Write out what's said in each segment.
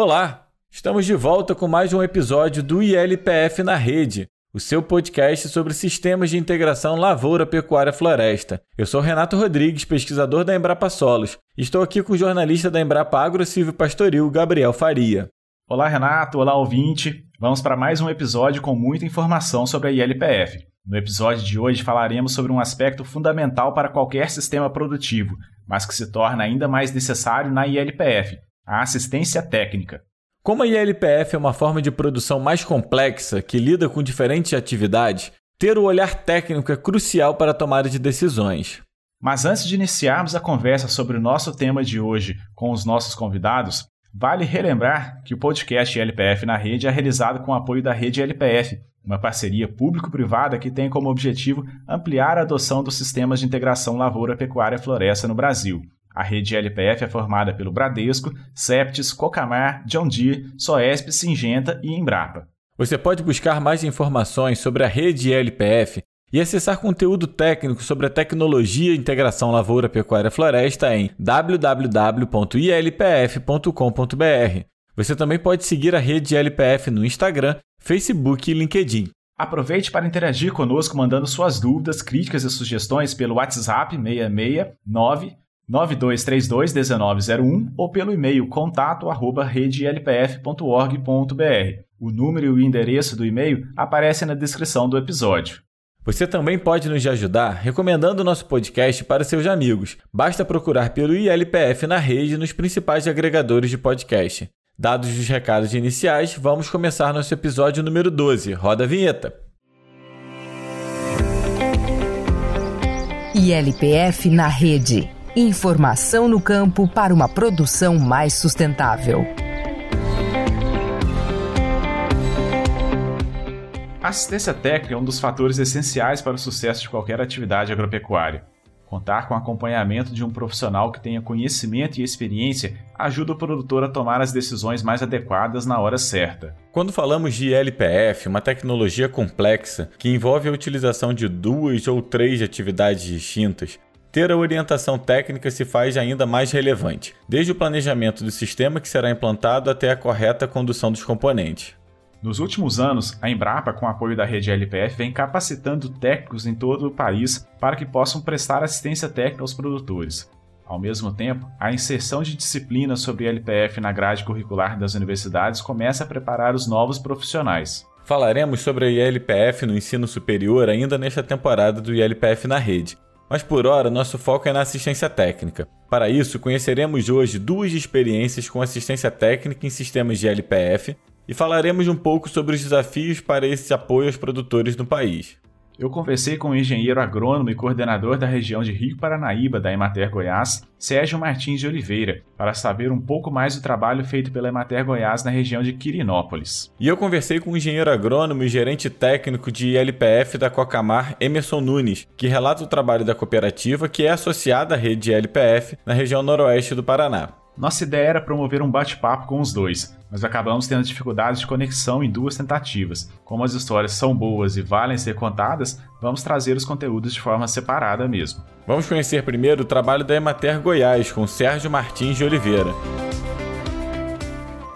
Olá, estamos de volta com mais um episódio do ILPF na Rede, o seu podcast sobre sistemas de integração lavoura, pecuária, floresta. Eu sou Renato Rodrigues, pesquisador da Embrapa Solos, e estou aqui com o jornalista da Embrapa Agro Silvio Pastoril, Gabriel Faria. Olá, Renato. Olá, ouvinte. Vamos para mais um episódio com muita informação sobre a ILPF. No episódio de hoje falaremos sobre um aspecto fundamental para qualquer sistema produtivo, mas que se torna ainda mais necessário na ILPF, a assistência técnica. Como a ILPF é uma forma de produção mais complexa que lida com diferentes atividades, ter o olhar técnico é crucial para a tomada de decisões. Mas antes de iniciarmos a conversa sobre o nosso tema de hoje com os nossos convidados, vale relembrar que o podcast ILPF na Rede é realizado com o apoio da Rede ILPF, uma parceria público-privada que tem como objetivo ampliar a adoção dos sistemas de integração lavoura-pecuária-floresta no Brasil. A rede LPF é formada pelo Bradesco, Septis, Cocamar, John Deere, Soesp, Singenta e Embrapa. Você pode buscar mais informações sobre a rede LPF e acessar conteúdo técnico sobre a tecnologia e integração lavoura, pecuária floresta em www.ilpf.com.br. Você também pode seguir a rede LPF no Instagram, Facebook e LinkedIn. Aproveite para interagir conosco mandando suas dúvidas, críticas e sugestões pelo WhatsApp 669 9232-1901 ou pelo e-mail contato arroba redelpf.org.br. O número e o endereço do e-mail aparecem na descrição do episódio. Você também pode nos ajudar recomendando o nosso podcast para seus amigos. Basta procurar pelo ILPF na rede nos principais agregadores de podcast. Dados os recados iniciais, vamos começar nosso episódio número 12. Roda a vinheta. ILPF na rede. Informação no campo para uma produção mais sustentável. A assistência técnica é um dos fatores essenciais para o sucesso de qualquer atividade agropecuária. Contar com o acompanhamento de um profissional que tenha conhecimento e experiência ajuda o produtor a tomar as decisões mais adequadas na hora certa. Quando falamos de LPF, uma tecnologia complexa que envolve a utilização de duas ou três atividades distintas, ter a orientação técnica se faz ainda mais relevante, desde o planejamento do sistema que será implantado até a correta condução dos componentes. Nos últimos anos, a Embrapa, com apoio da rede LPF, vem capacitando técnicos em todo o país para que possam prestar assistência técnica aos produtores. Ao mesmo tempo, a inserção de disciplinas sobre LPF na grade curricular das universidades começa a preparar os novos profissionais. Falaremos sobre a ILPF no ensino superior ainda nesta temporada do ILPF na rede, mas por hora nosso foco é na assistência técnica. Para isso, conheceremos hoje duas experiências com assistência técnica em sistemas de LPF e falaremos um pouco sobre os desafios para esse apoio aos produtores no país eu conversei com o engenheiro agrônomo e coordenador da região de Rio Paranaíba da Emater Goiás, Sérgio Martins de Oliveira, para saber um pouco mais do trabalho feito pela Emater Goiás na região de Quirinópolis. E eu conversei com o engenheiro agrônomo e gerente técnico de LPF da Cocamar, Emerson Nunes, que relata o trabalho da cooperativa que é associada à rede de LPF na região noroeste do Paraná. Nossa ideia era promover um bate-papo com os dois, mas acabamos tendo dificuldades de conexão em duas tentativas. Como as histórias são boas e valem ser contadas, vamos trazer os conteúdos de forma separada mesmo. Vamos conhecer primeiro o trabalho da Emater Goiás com Sérgio Martins de Oliveira.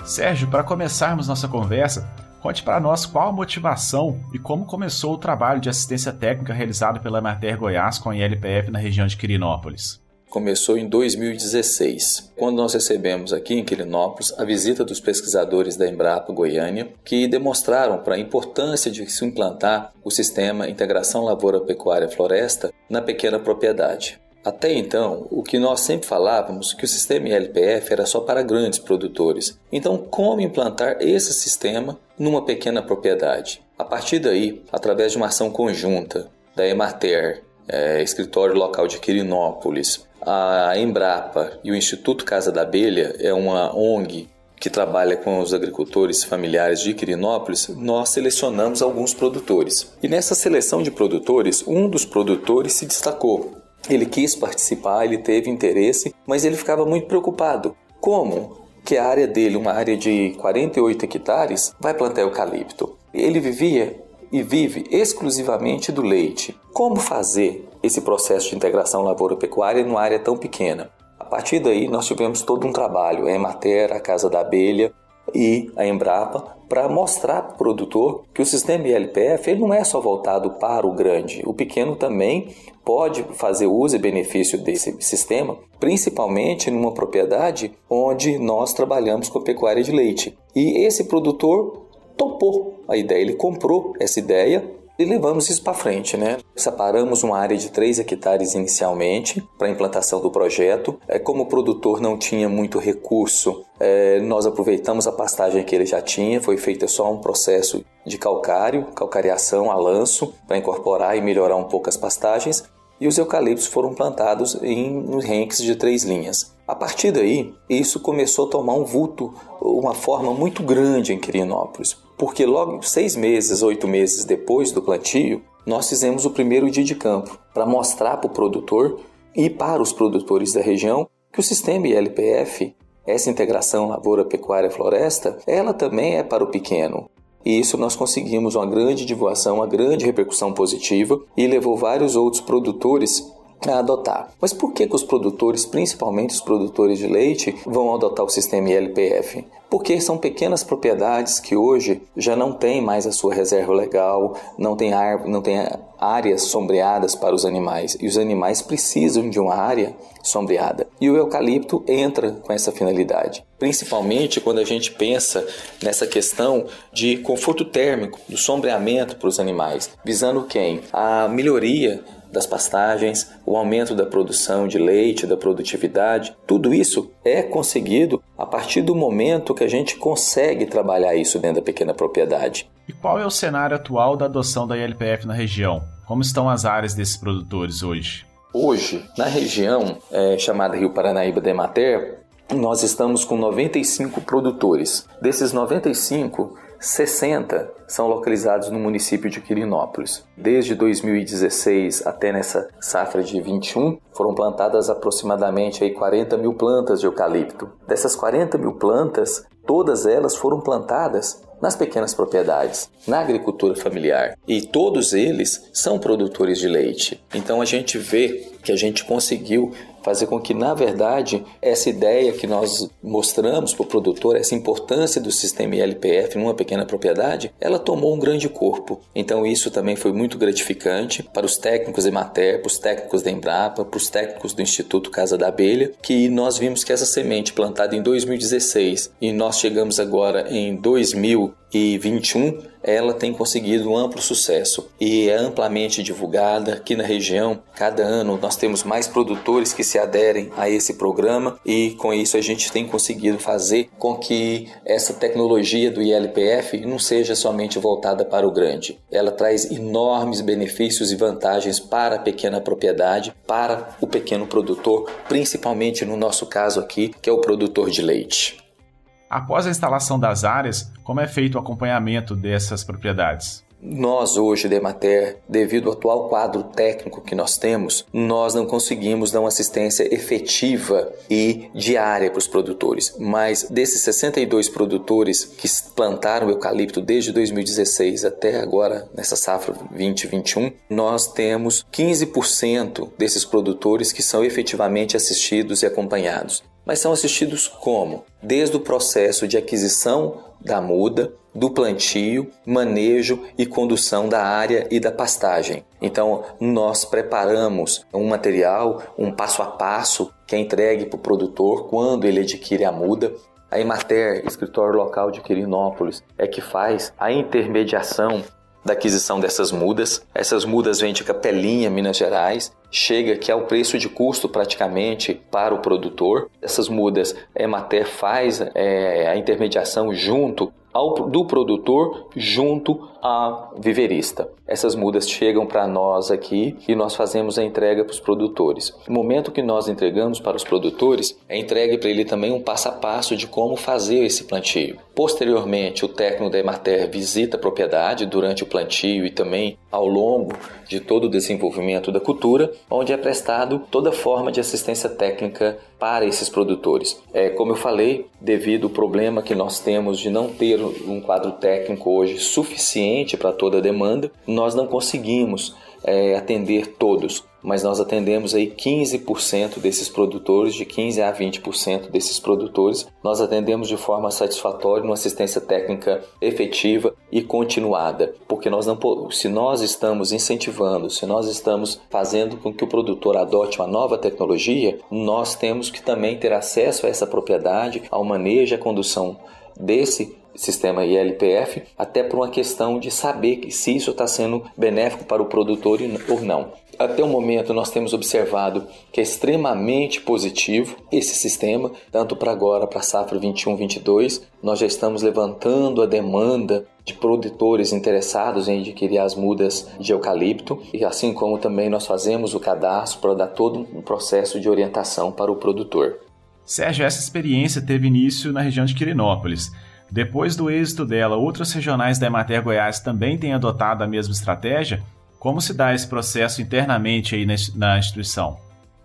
Sérgio, para começarmos nossa conversa, conte para nós qual a motivação e como começou o trabalho de assistência técnica realizado pela Emater Goiás com a ILPF na região de Quirinópolis começou em 2016, quando nós recebemos aqui em Quirinópolis a visita dos pesquisadores da Embrapa Goiânia, que demonstraram para a importância de se implantar o sistema Integração Lavoura Pecuária Floresta na pequena propriedade. Até então, o que nós sempre falávamos que o sistema ILPF era só para grandes produtores. Então, como implantar esse sistema numa pequena propriedade? A partir daí, através de uma ação conjunta da Emater, é, escritório local de Quirinópolis, a Embrapa e o Instituto Casa da Abelha é uma ONG que trabalha com os agricultores familiares de Quirinópolis, nós selecionamos alguns produtores. E nessa seleção de produtores, um dos produtores se destacou. Ele quis participar, ele teve interesse, mas ele ficava muito preocupado. Como que a área dele, uma área de 48 hectares, vai plantar eucalipto? Ele vivia e vive exclusivamente do leite. Como fazer esse processo de integração lavoura-pecuária numa área tão pequena? A partir daí, nós tivemos todo um trabalho, a Emater, a Casa da Abelha, e a Embrapa para mostrar para o produtor que o sistema ILPF ele não é só voltado para o grande, o pequeno também pode fazer uso e benefício desse sistema, principalmente numa propriedade onde nós trabalhamos com pecuária de leite. E esse produtor topou a ideia, ele comprou essa ideia e levamos isso para frente, né? Separamos uma área de 3 hectares inicialmente para implantação do projeto. É, como o produtor não tinha muito recurso, é, nós aproveitamos a pastagem que ele já tinha, foi feito só um processo de calcário, calcariação a lanço, para incorporar e melhorar um pouco as pastagens. E os eucaliptos foram plantados em renques de três linhas. A partir daí, isso começou a tomar um vulto, uma forma muito grande em Quirinópolis porque logo seis meses, oito meses depois do plantio, nós fizemos o primeiro dia de campo para mostrar para o produtor e para os produtores da região que o sistema ILPF, essa integração lavoura, pecuária, floresta, ela também é para o pequeno. E isso nós conseguimos uma grande divulgação, uma grande repercussão positiva e levou vários outros produtores a adotar. Mas por que, que os produtores, principalmente os produtores de leite, vão adotar o sistema ILPF? Porque são pequenas propriedades que hoje já não têm mais a sua reserva legal, não tem, ar, não tem áreas sombreadas para os animais e os animais precisam de uma área sombreada. E o eucalipto entra com essa finalidade, principalmente quando a gente pensa nessa questão de conforto térmico, do sombreamento para os animais, visando quem? A melhoria das pastagens, o aumento da produção de leite, da produtividade, tudo isso é conseguido a partir do momento que a gente consegue trabalhar isso dentro da pequena propriedade. E qual é o cenário atual da adoção da ILPF na região? Como estão as áreas desses produtores hoje? Hoje, na região é, chamada Rio Paranaíba de Emater, nós estamos com 95 produtores. Desses 95, 60 são localizados no município de Quirinópolis. Desde 2016 até nessa safra de 21, foram plantadas aproximadamente aí 40 mil plantas de eucalipto. Dessas 40 mil plantas, todas elas foram plantadas nas pequenas propriedades, na agricultura familiar. E todos eles são produtores de leite. Então a gente vê que a gente conseguiu fazer com que, na verdade, essa ideia que nós mostramos para o produtor, essa importância do sistema ILPF numa pequena propriedade, ela tomou um grande corpo. Então, isso também foi muito gratificante para os técnicos da Emater, para os técnicos da Embrapa, para os técnicos do Instituto Casa da Abelha, que nós vimos que essa semente plantada em 2016 e nós chegamos agora em 2021, ela tem conseguido um amplo sucesso e é amplamente divulgada aqui na região. Cada ano nós temos mais produtores que se aderem a esse programa e com isso a gente tem conseguido fazer com que essa tecnologia do ILPF não seja somente voltada para o grande. Ela traz enormes benefícios e vantagens para a pequena propriedade, para o pequeno produtor, principalmente no nosso caso aqui, que é o produtor de leite. Após a instalação das áreas, como é feito o acompanhamento dessas propriedades? Nós hoje, Demater, devido ao atual quadro técnico que nós temos, nós não conseguimos dar uma assistência efetiva e diária para os produtores. Mas desses 62 produtores que plantaram eucalipto desde 2016 até agora, nessa safra 2021, nós temos 15% desses produtores que são efetivamente assistidos e acompanhados mas são assistidos como? Desde o processo de aquisição da muda, do plantio, manejo e condução da área e da pastagem. Então, nós preparamos um material, um passo a passo que é entregue para o produtor quando ele adquire a muda. A Emater, escritório local de Quirinópolis, é que faz a intermediação da aquisição dessas mudas. Essas mudas vêm de Capelinha, Minas Gerais, chega que é o preço de custo praticamente para o produtor. Essas mudas, a Emater faz é, a intermediação junto ao, do produtor junto a viverista. Essas mudas chegam para nós aqui e nós fazemos a entrega para os produtores. No momento que nós entregamos para os produtores, é entregue para ele também um passo a passo de como fazer esse plantio. Posteriormente, o técnico da Emater visita a propriedade durante o plantio e também ao longo de todo o desenvolvimento da cultura, onde é prestado toda forma de assistência técnica para esses produtores. É, como eu falei, devido ao problema que nós temos de não ter um quadro técnico hoje suficiente para toda a demanda, nós não conseguimos é, atender todos. mas nós atendemos aí 15% desses produtores, de 15 a 20% desses produtores, nós atendemos de forma satisfatória, uma assistência técnica efetiva e continuada, porque nós não se nós estamos incentivando, se nós estamos fazendo com que o produtor adote uma nova tecnologia, nós temos que também ter acesso a essa propriedade, ao manejo à condução desse sistema ILPF, até por uma questão de saber se isso está sendo benéfico para o produtor ou não. Até o momento, nós temos observado que é extremamente positivo esse sistema, tanto para agora, para a safra 21-22. Nós já estamos levantando a demanda de produtores interessados em adquirir as mudas de eucalipto, e assim como também nós fazemos o cadastro para dar todo um processo de orientação para o produtor. Sérgio, essa experiência teve início na região de Quirinópolis. Depois do êxito dela, outros regionais da Emater Goiás também têm adotado a mesma estratégia? Como se dá esse processo internamente aí na instituição?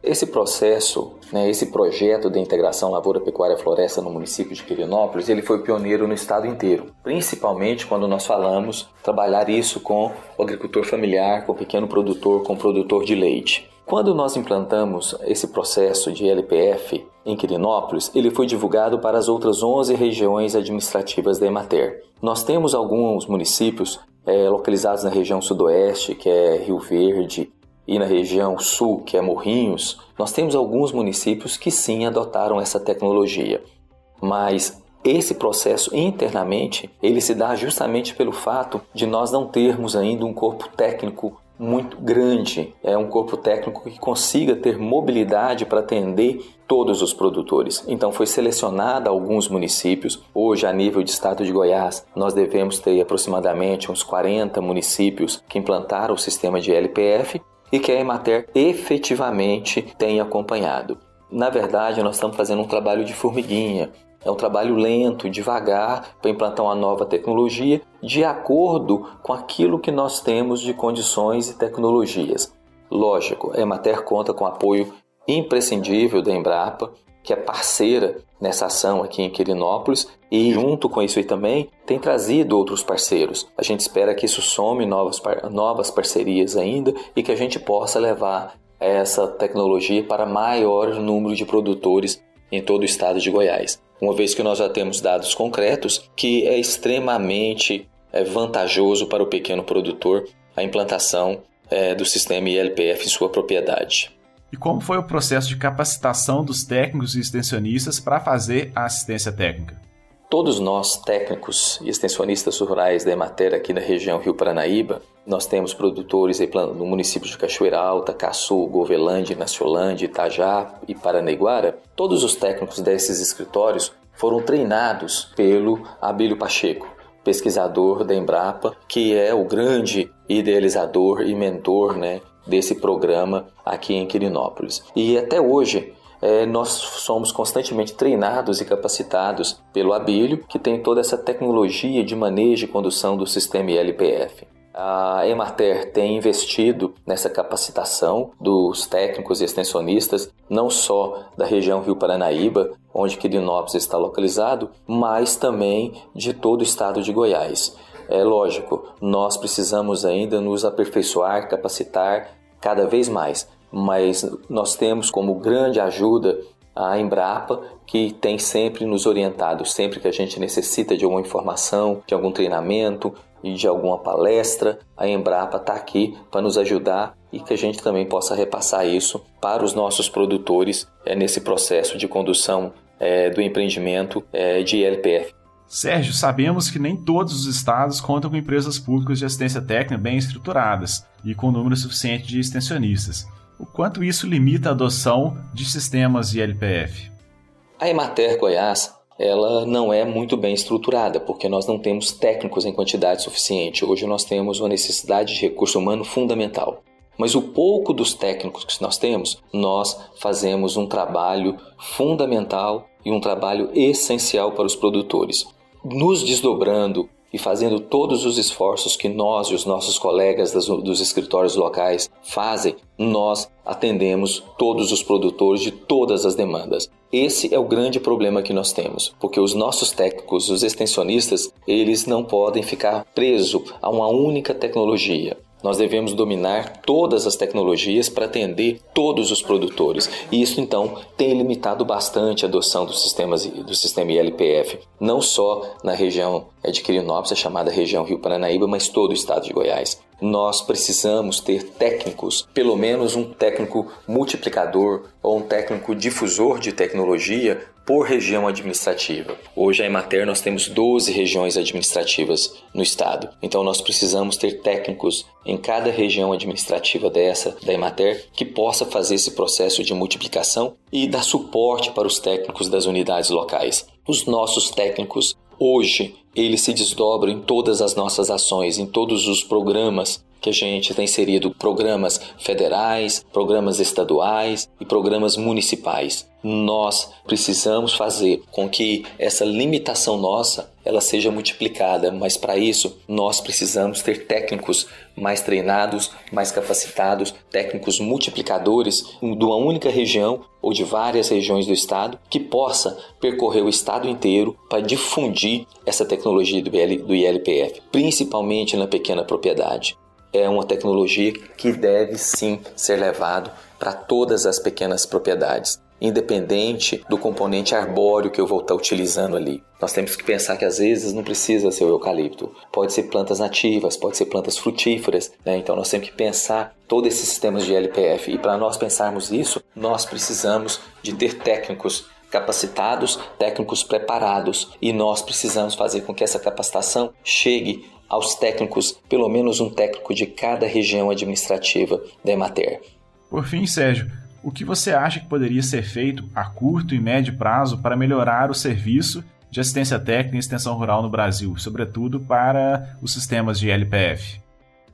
Esse processo, né, esse projeto de integração lavoura, pecuária, floresta no município de Quirinópolis, ele foi pioneiro no estado inteiro, principalmente quando nós falamos trabalhar isso com o agricultor familiar, com o pequeno produtor, com o produtor de leite. Quando nós implantamos esse processo de LPF em Quirinópolis, ele foi divulgado para as outras 11 regiões administrativas da Emater. Nós temos alguns municípios é, localizados na região sudoeste, que é Rio Verde, e na região sul, que é Morrinhos. Nós temos alguns municípios que sim adotaram essa tecnologia. Mas esse processo internamente, ele se dá justamente pelo fato de nós não termos ainda um corpo técnico muito grande, é um corpo técnico que consiga ter mobilidade para atender todos os produtores. Então foi selecionado alguns municípios. Hoje, a nível de estado de Goiás, nós devemos ter aproximadamente uns 40 municípios que implantaram o sistema de LPF e que a Emater efetivamente tem acompanhado. Na verdade, nós estamos fazendo um trabalho de formiguinha. É um trabalho lento, devagar, para implantar uma nova tecnologia de acordo com aquilo que nós temos de condições e tecnologias. Lógico, a Emater conta com apoio imprescindível da Embrapa, que é parceira nessa ação aqui em Quirinópolis e junto com isso aí também tem trazido outros parceiros. A gente espera que isso some novas, novas parcerias ainda e que a gente possa levar essa tecnologia para maior número de produtores em todo o estado de Goiás uma vez que nós já temos dados concretos que é extremamente é, vantajoso para o pequeno produtor a implantação é, do sistema ILPF em sua propriedade. E como foi o processo de capacitação dos técnicos e extensionistas para fazer a assistência técnica? Todos nós, técnicos e extensionistas rurais da Emater aqui na região Rio Paranaíba, nós temos produtores no município de Cachoeira Alta, Caçu, Govelândia, Naciolândia, Itajá e Paranaiguara. Todos os técnicos desses escritórios foram treinados pelo Abílio Pacheco, pesquisador da Embrapa, que é o grande idealizador e mentor né, desse programa aqui em Quirinópolis. E até hoje é, nós somos constantemente treinados e capacitados pelo Abílio, que tem toda essa tecnologia de manejo e condução do sistema ILPF. A Emater tem investido nessa capacitação dos técnicos e extensionistas, não só da região Rio Paranaíba, onde Quirinópolis está localizado, mas também de todo o estado de Goiás. É lógico, nós precisamos ainda nos aperfeiçoar, capacitar cada vez mais, mas nós temos como grande ajuda a Embrapa, que tem sempre nos orientado, sempre que a gente necessita de alguma informação, de algum treinamento e de alguma palestra, a Embrapa está aqui para nos ajudar e que a gente também possa repassar isso para os nossos produtores é, nesse processo de condução é, do empreendimento é, de LPF. Sérgio, sabemos que nem todos os estados contam com empresas públicas de assistência técnica bem estruturadas e com número suficiente de extensionistas o quanto isso limita a adoção de sistemas de LPF. A Emater Goiás ela não é muito bem estruturada, porque nós não temos técnicos em quantidade suficiente. Hoje nós temos uma necessidade de recurso humano fundamental. Mas o pouco dos técnicos que nós temos, nós fazemos um trabalho fundamental e um trabalho essencial para os produtores, nos desdobrando e fazendo todos os esforços que nós e os nossos colegas das, dos escritórios locais fazem, nós atendemos todos os produtores de todas as demandas. Esse é o grande problema que nós temos, porque os nossos técnicos, os extensionistas, eles não podem ficar presos a uma única tecnologia. Nós devemos dominar todas as tecnologias para atender todos os produtores. E isso então tem limitado bastante a adoção dos sistemas do sistema ILPF, não só na região de Quirinópolis, a chamada região Rio Paranaíba, mas todo o estado de Goiás nós precisamos ter técnicos, pelo menos um técnico multiplicador ou um técnico difusor de tecnologia por região administrativa. Hoje, a Emater, nós temos 12 regiões administrativas no estado. Então, nós precisamos ter técnicos em cada região administrativa dessa, da Emater, que possa fazer esse processo de multiplicação e dar suporte para os técnicos das unidades locais. Os nossos técnicos Hoje, ele se desdobra em todas as nossas ações, em todos os programas que a gente tem inserido, programas federais, programas estaduais e programas municipais. Nós precisamos fazer com que essa limitação nossa ela seja multiplicada, mas para isso nós precisamos ter técnicos mais treinados, mais capacitados, técnicos multiplicadores de uma única região ou de várias regiões do estado que possa percorrer o estado inteiro para difundir essa tecnologia do, ILPF, principalmente na pequena propriedade. É uma tecnologia que deve sim ser levado para todas as pequenas propriedades independente do componente arbóreo que eu vou estar utilizando ali. Nós temos que pensar que às vezes não precisa ser o eucalipto, pode ser plantas nativas, pode ser plantas frutíferas, né? então nós temos que pensar todos esses sistemas de LPF e para nós pensarmos isso, nós precisamos de ter técnicos capacitados, técnicos preparados e nós precisamos fazer com que essa capacitação chegue aos técnicos, pelo menos um técnico de cada região administrativa da Emater. Por fim, Sérgio, o que você acha que poderia ser feito a curto e médio prazo para melhorar o serviço de assistência técnica e extensão rural no Brasil, sobretudo para os sistemas de LPF?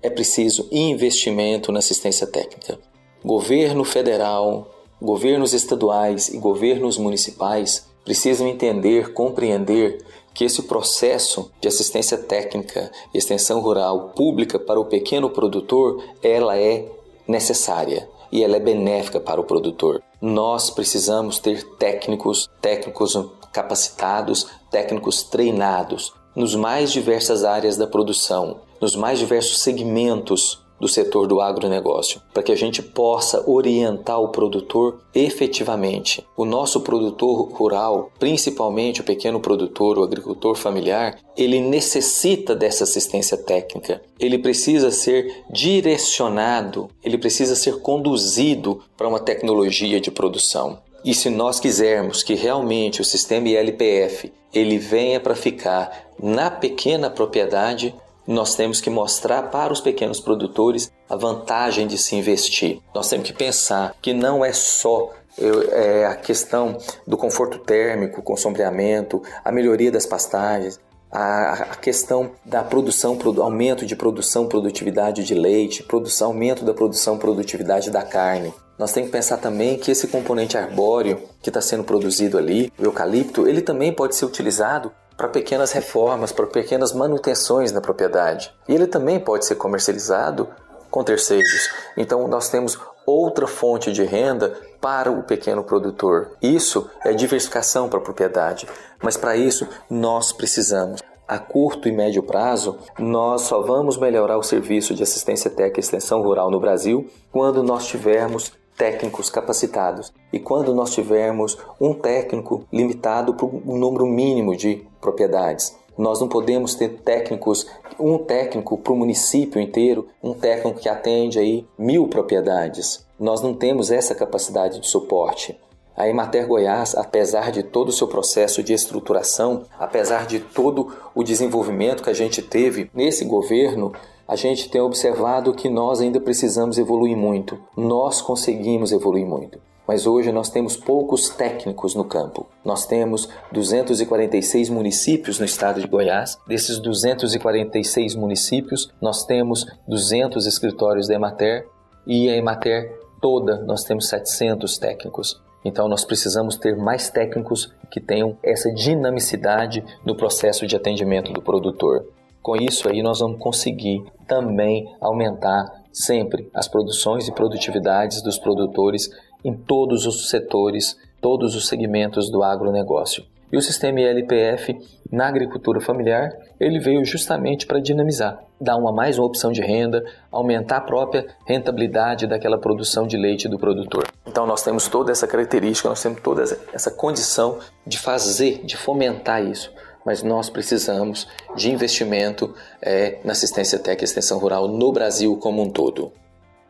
É preciso investimento na assistência técnica. Governo federal, governos estaduais e governos municipais precisam entender, compreender que esse processo de assistência técnica e extensão rural pública para o pequeno produtor, ela é necessária e ela é benéfica para o produtor. Nós precisamos ter técnicos, técnicos capacitados, técnicos treinados nos mais diversas áreas da produção, nos mais diversos segmentos do setor do agronegócio, para que a gente possa orientar o produtor efetivamente. O nosso produtor rural, principalmente o pequeno produtor, o agricultor familiar, ele necessita dessa assistência técnica. Ele precisa ser direcionado, ele precisa ser conduzido para uma tecnologia de produção. E se nós quisermos que realmente o sistema ILPF ele venha para ficar na pequena propriedade, nós temos que mostrar para os pequenos produtores a vantagem de se investir. Nós temos que pensar que não é só é, a questão do conforto térmico, com sombreamento, a melhoria das pastagens, a, questão da produção, aumento de produção, produtividade de leite, produção, aumento da produção, produtividade da carne. Nós temos que pensar também que esse componente arbóreo que está sendo produzido ali, o eucalipto, ele também pode ser utilizado para pequenas reformas, para pequenas manutenções na propriedade. E ele também pode ser comercializado com terceiros. Então nós temos outra fonte de renda para o pequeno produtor. Isso é diversificação para a propriedade. Mas para isso nós precisamos a curto e médio prazo, nós só vamos melhorar o serviço de assistência técnica e extensão rural no Brasil quando nós tivermos técnicos capacitados. E quando nós tivermos um técnico limitado para um número mínimo de propriedades. Nós não podemos ter técnicos, um técnico para o município inteiro, um técnico que atende aí mil propriedades. Nós não temos essa capacidade de suporte. A Emater Goiás, apesar de todo o seu processo de estruturação, apesar de todo o desenvolvimento que a gente teve nesse governo, a gente tem observado que nós ainda precisamos evoluir muito. Nós conseguimos evoluir muito. Mas hoje nós temos poucos técnicos no campo. Nós temos 246 municípios no estado de Goiás. Desses 246 municípios, nós temos 200 escritórios da Emater e a Emater toda nós temos 700 técnicos. Então nós precisamos ter mais técnicos que tenham essa dinamicidade no processo de atendimento do produtor. Com isso aí nós vamos conseguir também aumentar sempre as produções e produtividades dos produtores em todos os setores, todos os segmentos do agronegócio. E o sistema ILPF na agricultura familiar, ele veio justamente para dinamizar, dar uma mais uma opção de renda, aumentar a própria rentabilidade daquela produção de leite do produtor. Então nós temos toda essa característica, nós temos toda essa condição de fazer, de fomentar isso mas nós precisamos de investimento é, na assistência técnica e extensão rural no Brasil como um todo.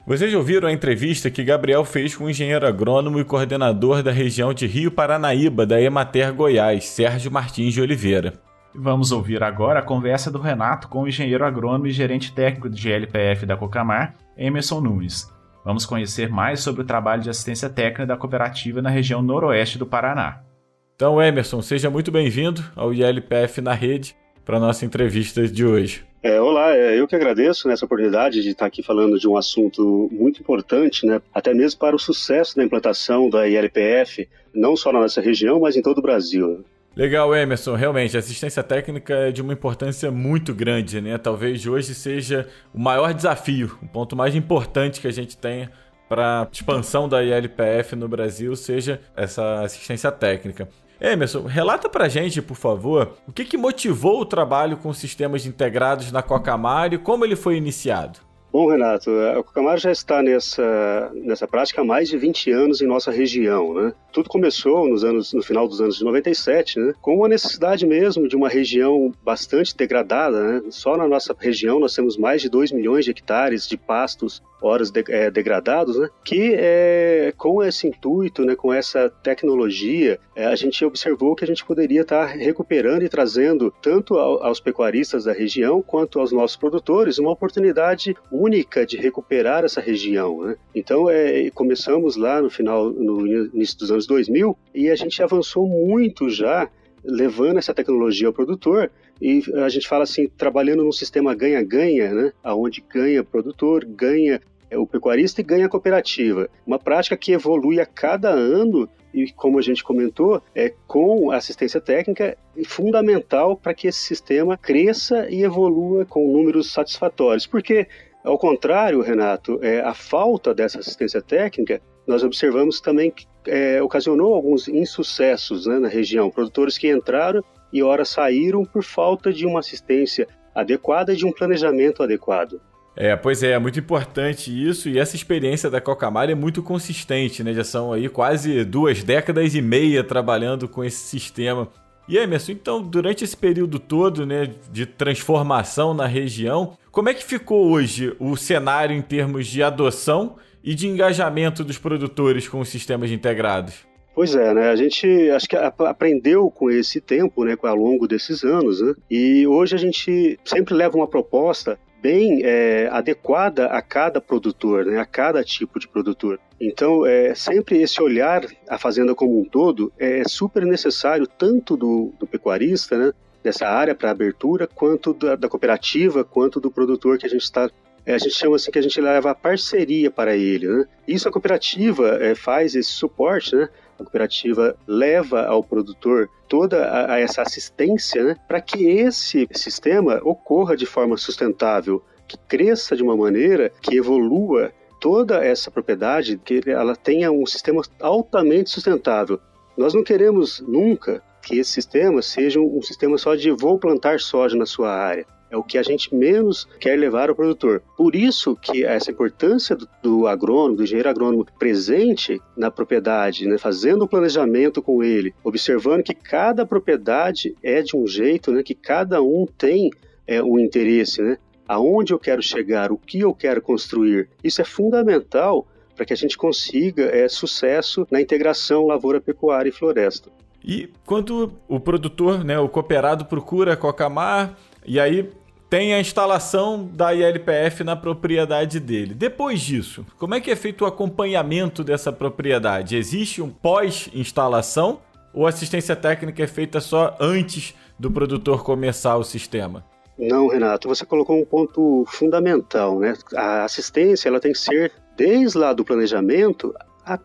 Vocês ouviram a entrevista que Gabriel fez com o engenheiro agrônomo e coordenador da região de Rio Paranaíba, da Emater Goiás, Sérgio Martins de Oliveira. Vamos ouvir agora a conversa do Renato com o engenheiro agrônomo e gerente técnico de LPF da Cocamar, Emerson Nunes. Vamos conhecer mais sobre o trabalho de assistência técnica da cooperativa na região noroeste do Paraná. Então, Emerson, seja muito bem-vindo ao ILPF na rede para a nossa entrevista de hoje. É, olá, é, eu que agradeço nessa oportunidade de estar aqui falando de um assunto muito importante, né, até mesmo para o sucesso da implantação da ILPF, não só na nossa região, mas em todo o Brasil. Legal, Emerson. Realmente, a assistência técnica é de uma importância muito grande, né? Talvez hoje seja o maior desafio, o ponto mais importante que a gente tem para expansão da ILPF no Brasil seja essa assistência técnica. Emerson, relata pra gente, por favor, o que, que motivou o trabalho com sistemas integrados na Cocamar e como ele foi iniciado. Bom, Renato, a Cocamar já está nessa, nessa prática há mais de 20 anos em nossa região. Né? Tudo começou nos anos, no final dos anos de 97, né? com a necessidade mesmo de uma região bastante degradada. Né? Só na nossa região nós temos mais de 2 milhões de hectares de pastos horas de, é, degradados, né? que é, com esse intuito, né, com essa tecnologia, é, a gente observou que a gente poderia estar recuperando e trazendo tanto ao, aos pecuaristas da região quanto aos nossos produtores uma oportunidade única de recuperar essa região. Né? Então, é, começamos lá no final, no início dos anos 2000 e a gente avançou muito já levando essa tecnologia ao produtor e a gente fala assim, trabalhando num sistema ganha-ganha, né? Onde ganha produtor, ganha o pecuarista e ganha a cooperativa. Uma prática que evolui a cada ano e, como a gente comentou, é com assistência técnica fundamental para que esse sistema cresça e evolua com números satisfatórios. Porque, ao contrário, Renato, é, a falta dessa assistência técnica, nós observamos também que é, ocasionou alguns insucessos né, na região. Produtores que entraram e, ora, saíram por falta de uma assistência adequada e de um planejamento adequado. É, pois é, é muito importante isso e essa experiência da Cocamar é muito consistente, né? Já são aí quase duas décadas e meia trabalhando com esse sistema. E Emerson, então, durante esse período todo, né, de transformação na região, como é que ficou hoje o cenário em termos de adoção e de engajamento dos produtores com os sistemas integrados? Pois é, né? A gente acho que aprendeu com esse tempo, né, ao longo desses anos, né? E hoje a gente sempre leva uma proposta bem é, adequada a cada produtor, né, a cada tipo de produtor. Então, é, sempre esse olhar a fazenda como um todo é super necessário, tanto do, do pecuarista, né, dessa área para abertura, quanto da, da, cooperativa, quanto do produtor que a gente está. É, a gente chama assim que a gente leva a parceria para ele. Né? Isso a cooperativa é, faz esse suporte, né? Cooperativa leva ao produtor toda a, a essa assistência né, para que esse sistema ocorra de forma sustentável, que cresça de uma maneira que evolua toda essa propriedade, que ela tenha um sistema altamente sustentável. Nós não queremos nunca que esse sistema seja um sistema só de vou plantar soja na sua área é o que a gente menos quer levar ao produtor. Por isso que essa importância do, do agrônomo, do engenheiro agrônomo presente na propriedade, né, fazendo o planejamento com ele, observando que cada propriedade é de um jeito, né, que cada um tem é, um interesse, né, aonde eu quero chegar, o que eu quero construir. Isso é fundamental para que a gente consiga é, sucesso na integração lavoura, pecuária e floresta. E quando o produtor, né, o cooperado procura a Cocamar, e aí tem a instalação da ILPF na propriedade dele. Depois disso, como é que é feito o acompanhamento dessa propriedade? Existe um pós-instalação ou assistência técnica é feita só antes do produtor começar o sistema? Não, Renato, você colocou um ponto fundamental, né? A assistência ela tem que ser desde lá do planejamento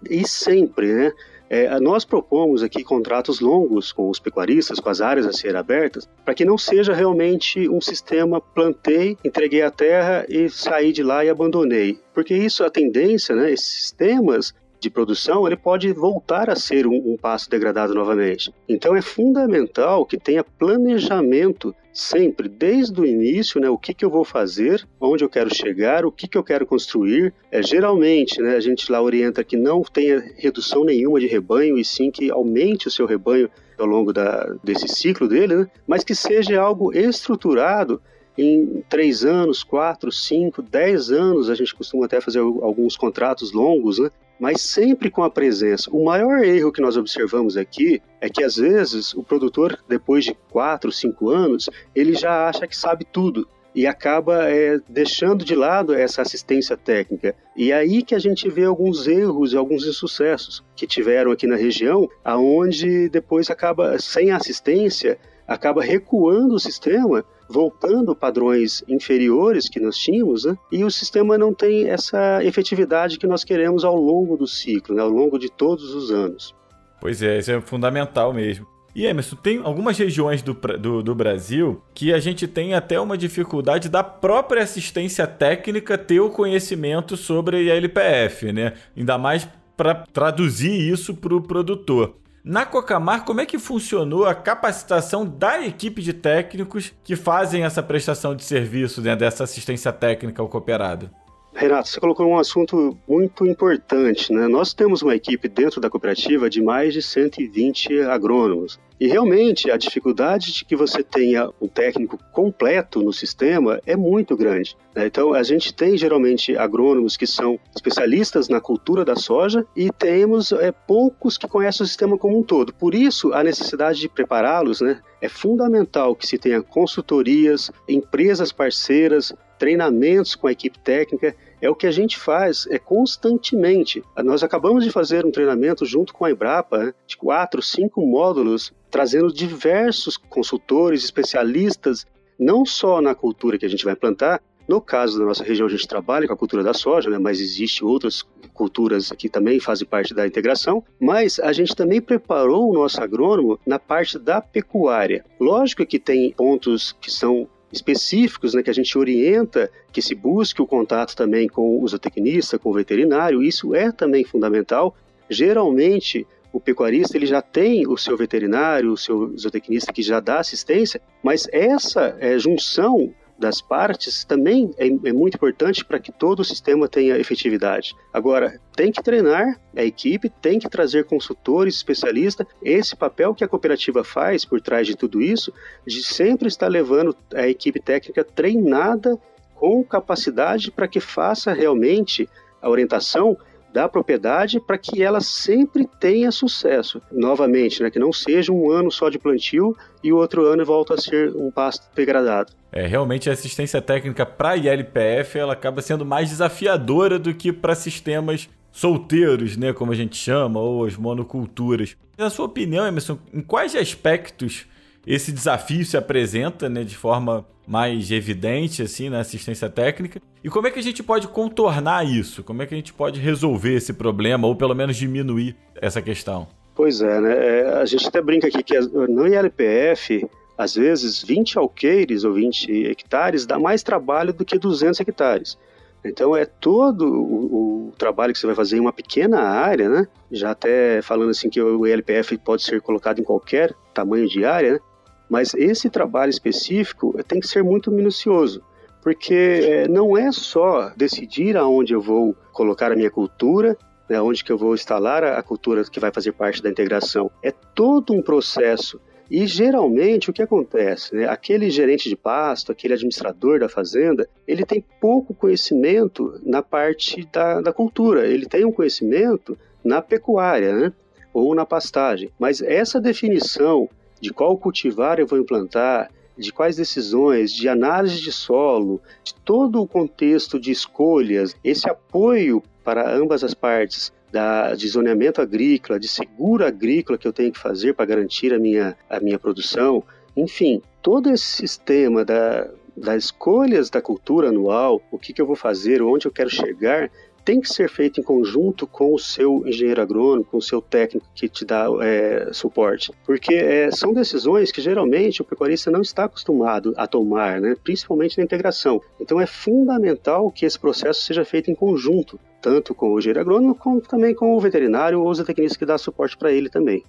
e sempre, né? É, nós propomos aqui contratos longos com os pecuaristas, com as áreas a ser abertas, para que não seja realmente um sistema plantei, entreguei a terra e saí de lá e abandonei. Porque isso, a tendência, né, esses sistemas, de produção, ele pode voltar a ser um, um pasto degradado novamente. Então é fundamental que tenha planejamento sempre, desde o início, né, o que, que eu vou fazer, onde eu quero chegar, o que, que eu quero construir. É, geralmente, né, a gente lá orienta que não tenha redução nenhuma de rebanho, e sim que aumente o seu rebanho ao longo da, desse ciclo dele, né, mas que seja algo estruturado em três anos, quatro, cinco, dez anos, a gente costuma até fazer alguns contratos longos, né? Mas sempre com a presença. O maior erro que nós observamos aqui é que às vezes o produtor, depois de quatro, cinco anos, ele já acha que sabe tudo e acaba é, deixando de lado essa assistência técnica. E é aí que a gente vê alguns erros e alguns insucessos que tiveram aqui na região, aonde depois acaba sem assistência, acaba recuando o sistema voltando padrões inferiores que nós tínhamos, né? e o sistema não tem essa efetividade que nós queremos ao longo do ciclo, né? ao longo de todos os anos. Pois é, isso é fundamental mesmo. E Emerson, tem algumas regiões do, do, do, Brasil que a gente tem até uma dificuldade da própria assistência técnica ter o conhecimento sobre a LPF, né? Ainda mais para traduzir isso para o produtor. Na Cocamar, como é que funcionou a capacitação da equipe de técnicos que fazem essa prestação de serviço, né, dessa assistência técnica ao cooperado? Renato, você colocou um assunto muito importante. Né? Nós temos uma equipe dentro da cooperativa de mais de 120 agrônomos. E realmente a dificuldade de que você tenha um técnico completo no sistema é muito grande. Né? Então a gente tem geralmente agrônomos que são especialistas na cultura da soja e temos é, poucos que conhecem o sistema como um todo. Por isso a necessidade de prepará-los né, é fundamental que se tenha consultorias, empresas parceiras, treinamentos com a equipe técnica é o que a gente faz é constantemente. Nós acabamos de fazer um treinamento junto com a Embrapa né, de quatro, cinco módulos, trazendo diversos consultores, especialistas, não só na cultura que a gente vai plantar. No caso da nossa região, a gente trabalha com a cultura da soja, né, mas existe outras culturas que também fazem parte da integração. Mas a gente também preparou o nosso agrônomo na parte da pecuária. Lógico que tem pontos que são específicos, né, que a gente orienta que se busque o contato também com o zootecnista, com o veterinário, isso é também fundamental. Geralmente, o pecuarista ele já tem o seu veterinário, o seu zootecnista que já dá assistência, mas essa é, junção das partes também é, é muito importante para que todo o sistema tenha efetividade. Agora, tem que treinar a equipe, tem que trazer consultores, especialistas. Esse papel que a cooperativa faz por trás de tudo isso, de sempre estar levando a equipe técnica treinada com capacidade para que faça realmente a orientação da propriedade para que ela sempre tenha sucesso. Novamente, né, que não seja um ano só de plantio e o outro ano volta a ser um pasto degradado. É, realmente a assistência técnica para ILPF ela acaba sendo mais desafiadora do que para sistemas solteiros, né, como a gente chama, ou as monoculturas. Na sua opinião, Emerson, em quais aspectos esse desafio se apresenta né, de forma mais evidente assim na assistência técnica e como é que a gente pode contornar isso? Como é que a gente pode resolver esse problema ou pelo menos diminuir essa questão? Pois é, né? É, a gente até brinca aqui que no ILPF, às vezes 20 alqueires ou 20 hectares dá mais trabalho do que 200 hectares. Então é todo o, o, trabalho que você vai fazer em uma pequena área, né? Já até falando assim que o ILPF pode ser colocado em qualquer tamanho de área, né? Mas esse trabalho específico tem que ser muito minucioso, porque é, não é só decidir aonde eu vou colocar a minha cultura, né, onde que eu vou instalar a cultura que vai fazer parte da integração. É todo um processo. E geralmente o que acontece? Né? Aquele gerente de pasto, aquele administrador da fazenda, ele tem pouco conhecimento na parte da, da cultura, ele tem um conhecimento na pecuária, né? ou na pastagem. Mas essa definição de qual cultivar eu vou implantar, de quais decisões, de análise de solo, de todo o contexto de escolhas, esse apoio para ambas as partes da, de zoneamento agrícola, de seguro agrícola que eu tenho que fazer para garantir a minha, a minha produção, enfim, todo esse sistema da, das escolhas da cultura anual, o que, que eu vou fazer, onde eu quero chegar, tem que ser feito em conjunto com o seu engenheiro agrônomo, com o seu técnico que te dá é, suporte, porque é, são decisões que geralmente o pecuarista não está acostumado a tomar, né? principalmente na integração. Então é fundamental que esse processo seja feito em conjunto, tanto com o engenheiro agrônomo, como também com o veterinário ou os tecnista que dá suporte para ele também.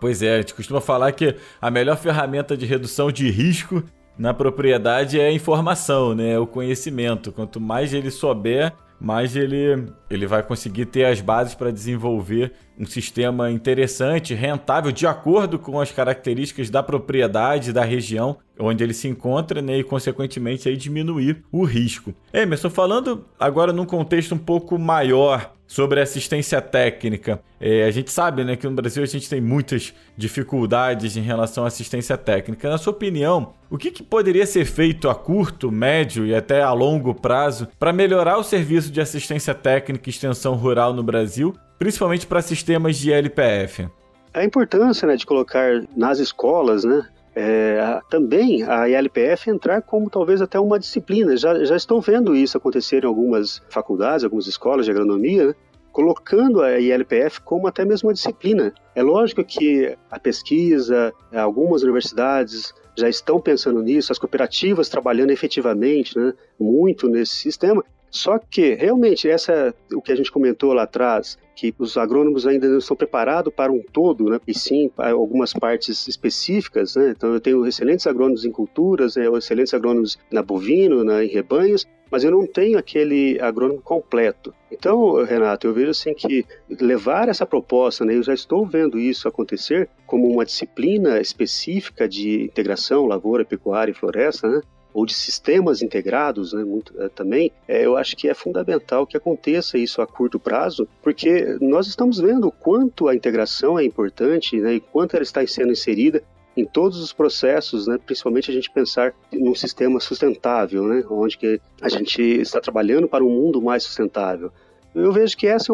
Pois é, a gente costuma falar que a melhor ferramenta de redução de risco na propriedade é a informação, né? O conhecimento. Quanto mais ele souber, mais ele, ele vai conseguir ter as bases para desenvolver um sistema interessante, rentável, de acordo com as características da propriedade, da região onde ele se encontra, né, e consequentemente aí diminuir o risco. Emerson, falando agora num contexto um pouco maior sobre assistência técnica. É, a gente sabe né, que no Brasil a gente tem muitas dificuldades em relação à assistência técnica. Na sua opinião, o que, que poderia ser feito a curto, médio e até a longo prazo para melhorar o serviço de assistência técnica e extensão rural no Brasil, principalmente para sistemas de LPF? A importância né, de colocar nas escolas né, é, também a ILPF entrar como talvez até uma disciplina. Já, já estão vendo isso acontecer em algumas faculdades, algumas escolas de agronomia, né? colocando a ILPF como até mesmo uma disciplina. É lógico que a pesquisa, algumas universidades já estão pensando nisso, as cooperativas trabalhando efetivamente, né, muito nesse sistema, só que, realmente, essa o que a gente comentou lá atrás, que os agrônomos ainda não estão preparados para um todo, né? e sim algumas partes específicas. Né? Então, eu tenho excelentes agrônomos em culturas, né? excelentes agrônomos na bovino, na, em rebanhos, mas eu não tenho aquele agrônomo completo. Então, Renato, eu vejo assim que levar essa proposta, né, eu já estou vendo isso acontecer como uma disciplina específica de integração lavoura, pecuária e floresta, né, ou de sistemas integrados né, muito, é, também, é, eu acho que é fundamental que aconteça isso a curto prazo, porque nós estamos vendo o quanto a integração é importante né, e quanto ela está sendo inserida em todos os processos, né, principalmente a gente pensar num sistema sustentável, né, onde que a gente está trabalhando para um mundo mais sustentável. Eu vejo que essa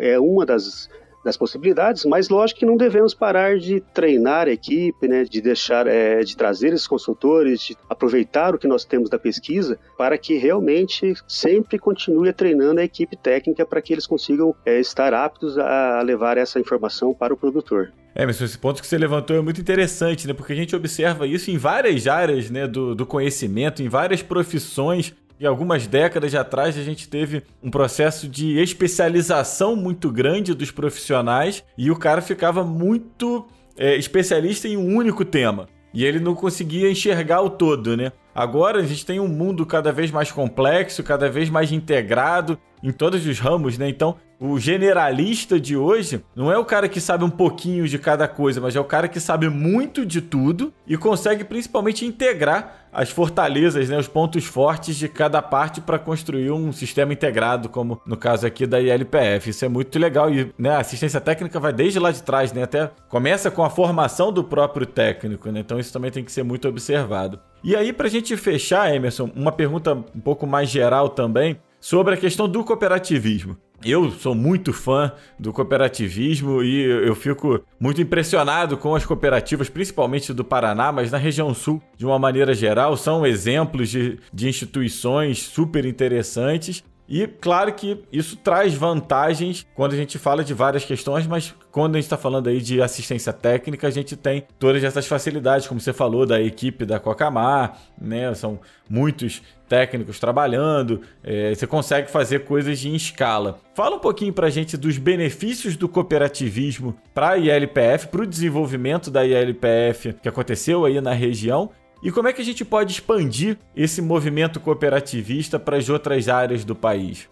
é uma das das possibilidades, mas lógico que não devemos parar de treinar a equipe, né, de deixar, é, de trazer esses consultores, de aproveitar o que nós temos da pesquisa para que realmente sempre continue treinando a equipe técnica para que eles consigam é, estar aptos a levar essa informação para o produtor. É, mas esse ponto que você levantou é muito interessante, né? Porque a gente observa isso em várias áreas né, do, do conhecimento, em várias profissões e algumas décadas atrás a gente teve um processo de especialização muito grande dos profissionais e o cara ficava muito é, especialista em um único tema. E ele não conseguia enxergar o todo, né? Agora a gente tem um mundo cada vez mais complexo, cada vez mais integrado em todos os ramos, né? Então o generalista de hoje não é o cara que sabe um pouquinho de cada coisa, mas é o cara que sabe muito de tudo e consegue principalmente integrar as fortalezas, né, os pontos fortes de cada parte para construir um sistema integrado, como no caso aqui da ILPF. Isso é muito legal e né, a assistência técnica vai desde lá de trás, né, até começa com a formação do próprio técnico, né, então isso também tem que ser muito observado. E aí, para a gente fechar, Emerson, uma pergunta um pouco mais geral também sobre a questão do cooperativismo. Eu sou muito fã do cooperativismo e eu fico muito impressionado com as cooperativas, principalmente do Paraná, mas na região sul, de uma maneira geral, são exemplos de, de instituições super interessantes. E claro que isso traz vantagens quando a gente fala de várias questões, mas quando a gente está falando aí de assistência técnica, a gente tem todas essas facilidades, como você falou, da equipe da Cocamar, né? São muitos técnicos trabalhando, é, você consegue fazer coisas em escala. Fala um pouquinho para a gente dos benefícios do cooperativismo para a ILPF, para o desenvolvimento da ILPF que aconteceu aí na região e como é que a gente pode expandir esse movimento cooperativista para as outras áreas do país?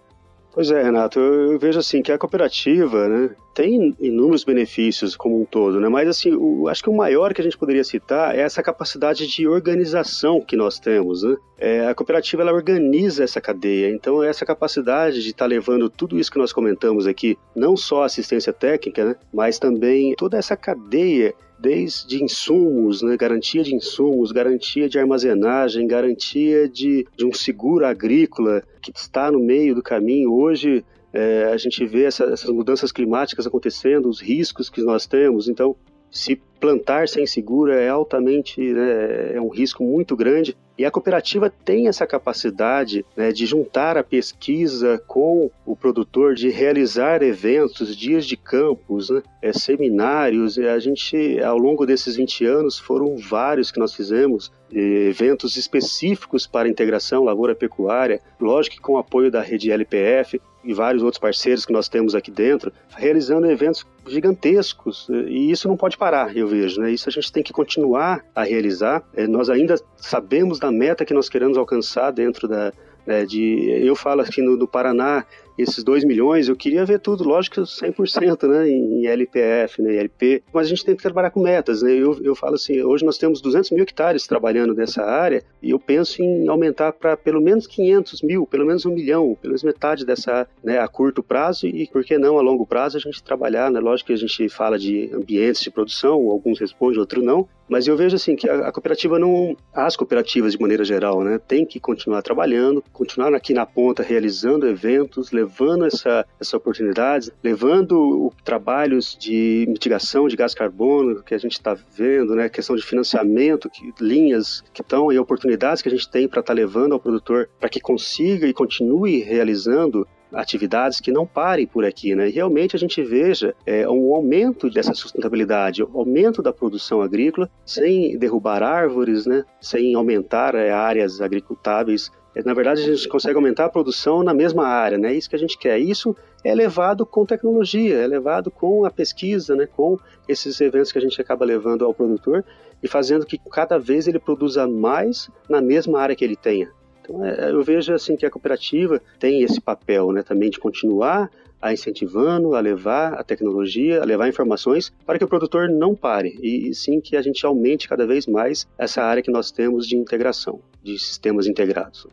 Pois é, Renato, eu, vejo assim que a cooperativa, né, tem inúmeros benefícios como um todo, né, mas assim, o, acho que o maior que a gente poderia citar é essa capacidade de organização que nós temos, né. É, a cooperativa ela organiza essa cadeia, então essa capacidade de estar tá levando tudo isso que nós comentamos aqui, não só assistência técnica, né, mas também toda essa cadeia desde insumos, né, garantia de insumos, garantia de armazenagem, garantia de, de um seguro agrícola que está no meio do caminho. Hoje é, a gente vê essa, essas mudanças climáticas acontecendo, os riscos que nós temos. Então, Se plantar sem seguro é altamente, né, é um risco muito grande. E a cooperativa tem essa capacidade né, de juntar a pesquisa com o produtor, de realizar eventos, dias de campos, né, é, seminários. A gente, ao longo desses 20 anos, foram vários que nós fizemos, eventos específicos para integração lavoura-pecuária, lógico que com o apoio da rede LPF e vários outros parceiros que nós temos aqui dentro, realizando eventos gigantescos e isso não pode parar, eu vejo, né? Isso a gente tem que continuar a realizar. É, nós ainda sabemos da meta que nós queremos alcançar dentro da, né, de eu falo aqui no, no Paraná esses 2 milhões, eu queria ver tudo, lógico, 100% né, em LPF, né, LP, mas a gente tem que trabalhar com metas. Né? Eu, eu falo assim, hoje nós temos 200 mil hectares trabalhando nessa área e eu penso em aumentar para pelo menos 500 mil, pelo menos um milhão, pelo menos metade dessa né, a curto prazo e, por que não, a longo prazo a gente trabalhar. Né? Lógico que a gente fala de ambientes de produção, alguns respondem, outros não, mas eu vejo assim que a, cooperativa não, as cooperativas de maneira geral, né, tem que continuar trabalhando, continuar aqui na ponta realizando eventos, levando essa, essa oportunidades, levando trabalhos de mitigação de gás carbono que a gente está vendo, né, questão de financiamento, que, linhas que estão e oportunidades que a gente tem para estar tá levando ao produtor para que consiga e continue realizando atividades que não parem por aqui, né? E realmente a gente veja é, um aumento dessa sustentabilidade, um aumento da produção agrícola, sem derrubar árvores, né? Sem aumentar é, áreas agricultáveis. É, na verdade, a gente consegue aumentar a produção na mesma área, né? É isso que a gente quer. Isso é levado com tecnologia, é levado com a pesquisa, né? Com esses eventos que a gente acaba levando ao produtor e fazendo que cada vez ele produza mais na mesma área que ele tenha. Então, é, eu vejo assim que a cooperativa tem esse papel, né, também de continuar a incentivando, a levar a tecnologia, a levar informações para que o produtor não pare e, e sim que a gente aumente cada vez mais essa área que nós temos de integração, de sistemas integrados.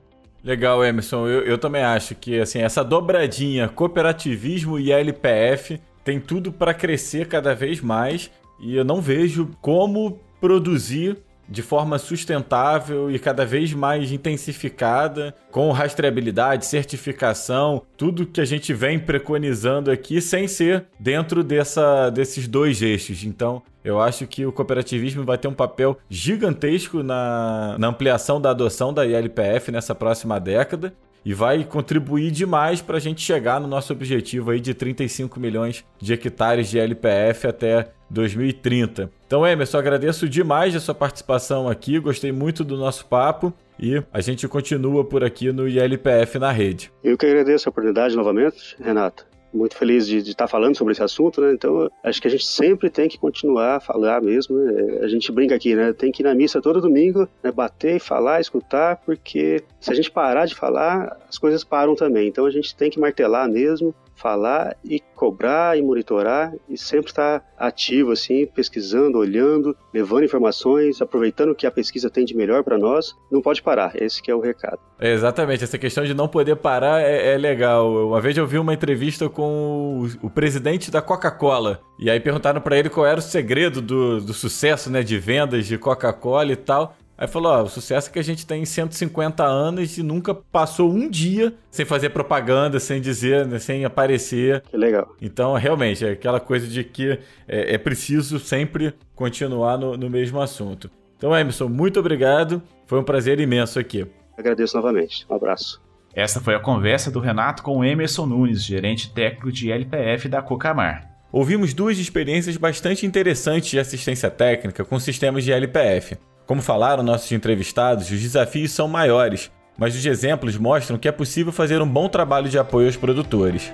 Legal, Emerson. Eu, eu também acho que assim essa dobradinha cooperativismo e LPF tem tudo para crescer cada vez mais e eu não vejo como produzir de forma sustentável e cada vez mais intensificada, com rastreabilidade, certificação, tudo que a gente vem preconizando aqui, sem ser dentro dessa, desses dois eixos. Então, eu acho que o cooperativismo vai ter um papel gigantesco na, na ampliação da adoção da ILPF nessa próxima década e vai contribuir demais para a gente chegar no nosso objetivo aí de 35 milhões de hectares de LPF até 2030. Então, Emerson, agradeço demais a sua participação aqui, gostei muito do nosso papo e a gente continua por aqui no ILPF na rede. Eu que agradeço a oportunidade novamente, Renato muito feliz de, estar falando sobre esse assunto, né? Então, acho que a gente sempre tem que continuar a falar mesmo. Né? A gente brinca aqui, né? Tem que ir na missa todo domingo, né? bater, falar, escutar, porque se a gente parar de falar, as coisas param também. Então, a gente tem que martelar mesmo falar e cobrar e monitorar e sempre estar ativo assim, pesquisando, olhando, levando informações, aproveitando o que a pesquisa tem de melhor para nós. Não pode parar, esse é o recado. É, exatamente, essa questão de não poder parar é, é legal. Uma vez eu vi uma entrevista com o, o presidente da Coca-Cola e aí perguntaram para ele qual era o segredo do, do sucesso né, de vendas de Coca-Cola e tal. Aí falou: ó, o sucesso é que a gente tem 150 anos e nunca passou um dia sem fazer propaganda, sem dizer, né, sem aparecer. Que legal. Então, realmente, é aquela coisa de que é, é preciso sempre continuar no, no mesmo assunto. Então, Emerson, muito obrigado. Foi um prazer imenso aqui. Agradeço novamente. Um abraço. Esta foi a conversa do Renato com o Emerson Nunes, gerente técnico de LPF da Cocamar. Ouvimos duas experiências bastante interessantes de assistência técnica com sistemas de LPF. Como falaram nossos entrevistados, os desafios são maiores, mas os exemplos mostram que é possível fazer um bom trabalho de apoio aos produtores.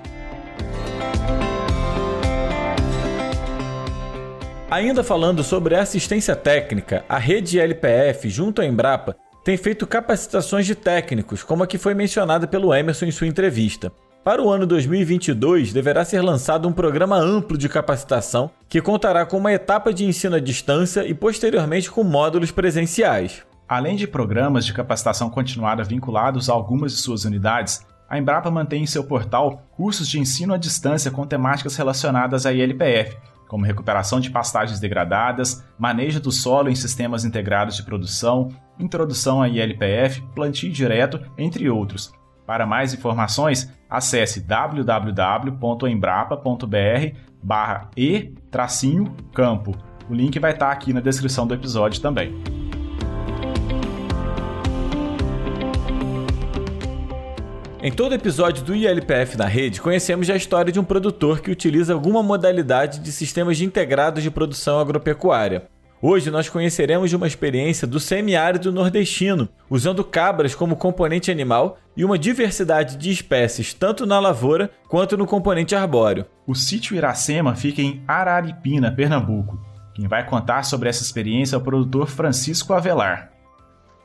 Ainda falando sobre assistência técnica, a rede LPF, junto à Embrapa, tem feito capacitações de técnicos, como a que foi mencionada pelo Emerson em sua entrevista. Para o ano 2022, deverá ser lançado um programa amplo de capacitação que contará com uma etapa de ensino à distância e posteriormente com módulos presenciais. Além de programas de capacitação continuada vinculados a algumas de suas unidades, a Embrapa mantém em seu portal cursos de ensino à distância com temáticas relacionadas à ILPF, como recuperação de pastagens degradadas, manejo do solo em sistemas integrados de produção, introdução à ILPF, plantio direto, entre outros, para mais informações, acesse www.embrapa.br barra e-campo. O link vai estar aqui na descrição do episódio também. Em todo episódio do ILPF na rede, conhecemos a história de um produtor que utiliza alguma modalidade de sistemas integrados de produção agropecuária. Hoje nós conheceremos de uma experiência do semiárido nordestino, usando cabras como componente animal e uma diversidade de espécies tanto na lavoura quanto no componente arbóreo. O sítio Iracema fica em Araripina, Pernambuco. Quem vai contar sobre essa experiência é o produtor Francisco Avelar.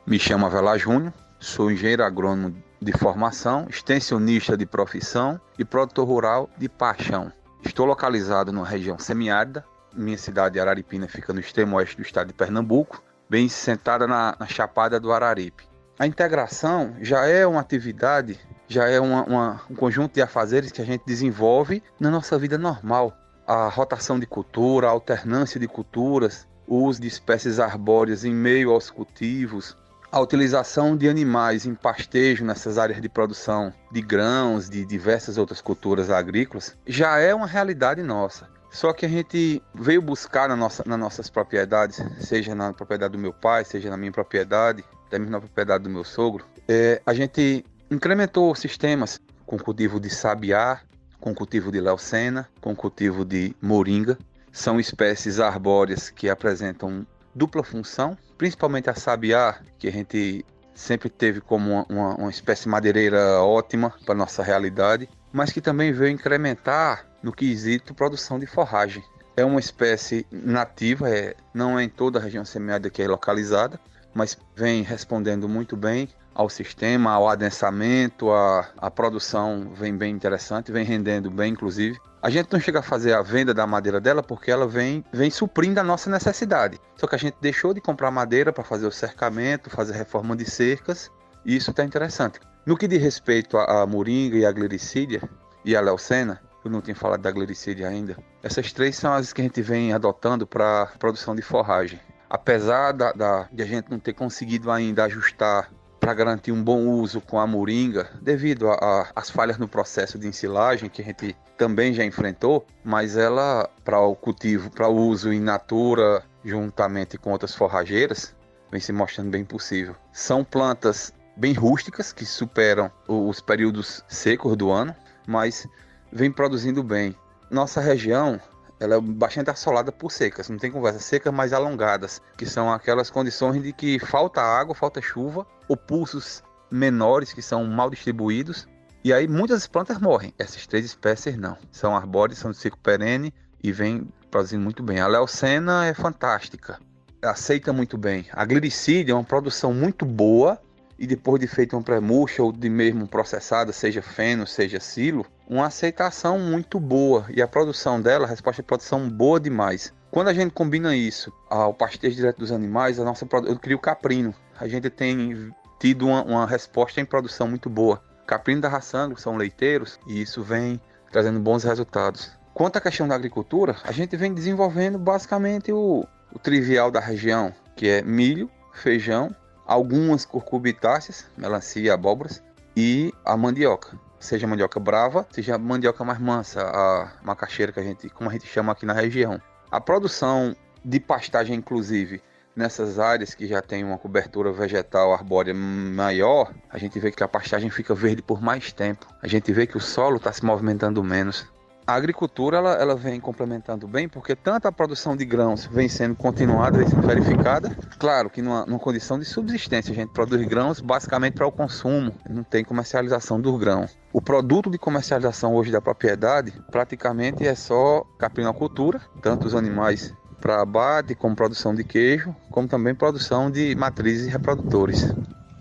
Me chamo Avelar Júnior, sou engenheiro agrônomo de formação, extensionista de profissão e produtor rural de paixão. Estou localizado na região semiárida. Minha cidade de Araripina fica no extremo oeste do estado de Pernambuco, bem sentada na, na Chapada do Araripe. A integração já é uma atividade, já é uma, uma, um conjunto de afazeres que a gente desenvolve na nossa vida normal. A rotação de cultura, a alternância de culturas, o uso de espécies arbóreas em meio aos cultivos, a utilização de animais em pastejo nessas áreas de produção de grãos, de diversas outras culturas agrícolas, já é uma realidade nossa. Só que a gente veio buscar na nossa, nas nossas propriedades, seja na propriedade do meu pai, seja na minha propriedade, até mesmo na propriedade do meu sogro, é, a gente incrementou sistemas com cultivo de sabiá, com cultivo de leucena, com cultivo de moringa. São espécies arbóreas que apresentam dupla função, principalmente a sabiá, que a gente sempre teve como uma, uma, uma espécie madeireira ótima para nossa realidade, mas que também veio incrementar no quesito produção de forragem. É uma espécie nativa, é, não é em toda a região semiárida que é localizada, mas vem respondendo muito bem ao sistema, ao adensamento, a, a produção vem bem interessante, vem rendendo bem, inclusive. A gente não chega a fazer a venda da madeira dela porque ela vem, vem suprindo a nossa necessidade. Só que a gente deixou de comprar madeira para fazer o cercamento, fazer reforma de cercas, e isso está interessante. No que diz respeito à moringa e à glericídia e à leucena, eu não tinha falado da glericídia ainda, essas três são as que a gente vem adotando para produção de forragem. Apesar da, da, de a gente não ter conseguido ainda ajustar para garantir um bom uso com a moringa, devido às falhas no processo de ensilagem que a gente também já enfrentou, mas ela para o cultivo, para o uso in natura, juntamente com outras forrageiras, vem se mostrando bem possível. São plantas bem rústicas que superam os períodos secos do ano, mas vem produzindo bem. Nossa região ela é bastante assolada por secas, não tem conversa, secas mais alongadas, que são aquelas condições de que falta água, falta chuva, ou pulsos menores que são mal distribuídos, e aí muitas plantas morrem. Essas três espécies não, são arbóreas, são de ciclo perene e vem produzindo muito bem. A leucena é fantástica, aceita muito bem. A glicídia é uma produção muito boa e depois de feito um pré-murcha ou de mesmo processada, seja feno, seja silo, uma aceitação muito boa e a produção dela, a resposta de produção boa demais. Quando a gente combina isso ao pastejo direto dos animais, a nossa eu crio caprino. A gente tem tido uma, uma resposta em produção muito boa. Caprino da raçango são leiteiros e isso vem trazendo bons resultados. Quanto à questão da agricultura, a gente vem desenvolvendo basicamente o, o trivial da região, que é milho, feijão algumas curcubitáceas, melancia e abóboras, e a mandioca. Seja mandioca brava, seja mandioca mais mansa, a macaxeira que a gente, como a gente chama aqui na região. A produção de pastagem, inclusive, nessas áreas que já tem uma cobertura vegetal arbórea maior, a gente vê que a pastagem fica verde por mais tempo. A gente vê que o solo está se movimentando menos a agricultura ela, ela vem complementando bem, porque tanto a produção de grãos vem sendo continuada, vem sendo verificada. Claro que numa, numa condição de subsistência, a gente produz grãos basicamente para o consumo, não tem comercialização do grão. O produto de comercialização hoje da propriedade praticamente é só caprinocultura, tanto os animais para abate, como produção de queijo, como também produção de matrizes reprodutores.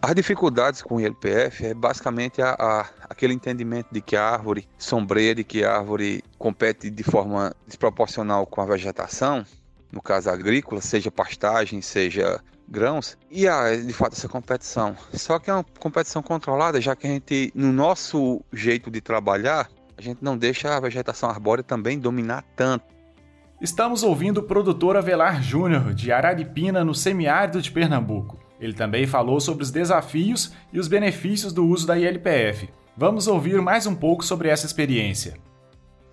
As dificuldades com o ILPF é basicamente a, a, aquele entendimento de que a árvore sombreia, de que a árvore compete de forma desproporcional com a vegetação, no caso agrícola, seja pastagem, seja grãos, e há de fato essa competição. Só que é uma competição controlada, já que a gente, no nosso jeito de trabalhar, a gente não deixa a vegetação arbórea também dominar tanto. Estamos ouvindo o produtor Avelar Júnior, de Araripina, no semiárido de Pernambuco. Ele também falou sobre os desafios e os benefícios do uso da ILPF. Vamos ouvir mais um pouco sobre essa experiência.